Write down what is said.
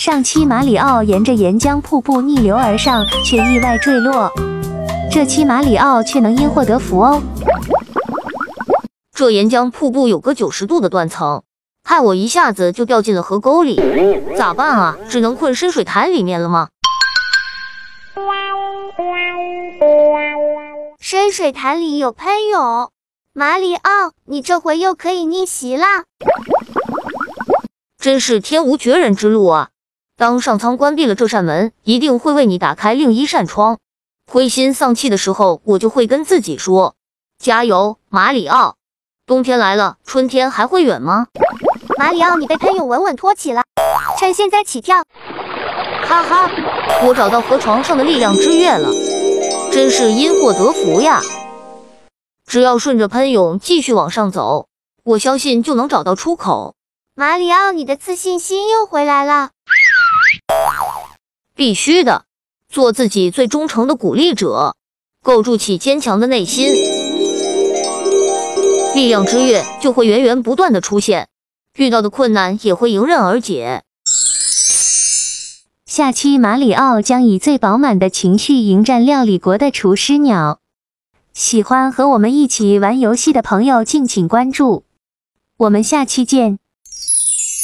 上期马里奥沿着岩浆瀑布逆流而上，却意外坠落。这期马里奥却能因祸得福哦。这岩浆瀑布有个九十度的断层，害我一下子就掉进了河沟里，咋办啊？只能困深水潭里面了吗？深水潭里有喷涌，马里奥，你这回又可以逆袭了！真是天无绝人之路啊！当上苍关闭了这扇门，一定会为你打开另一扇窗。灰心丧气的时候，我就会跟自己说：加油，马里奥！冬天来了，春天还会远吗？马里奥，你被喷涌稳稳托起了，趁现在起跳！哈哈，我找到河床上的力量之月了，真是因祸得福呀！只要顺着喷涌继续往上走，我相信就能找到出口。马里奥，你的自信心又回来了。必须的，做自己最忠诚的鼓励者，构筑起坚强的内心。力量之月就会源源不断的出现，遇到的困难也会迎刃而解。下期马里奥将以最饱满的情绪迎战料理国的厨师鸟。喜欢和我们一起玩游戏的朋友，敬请关注。我们下期见。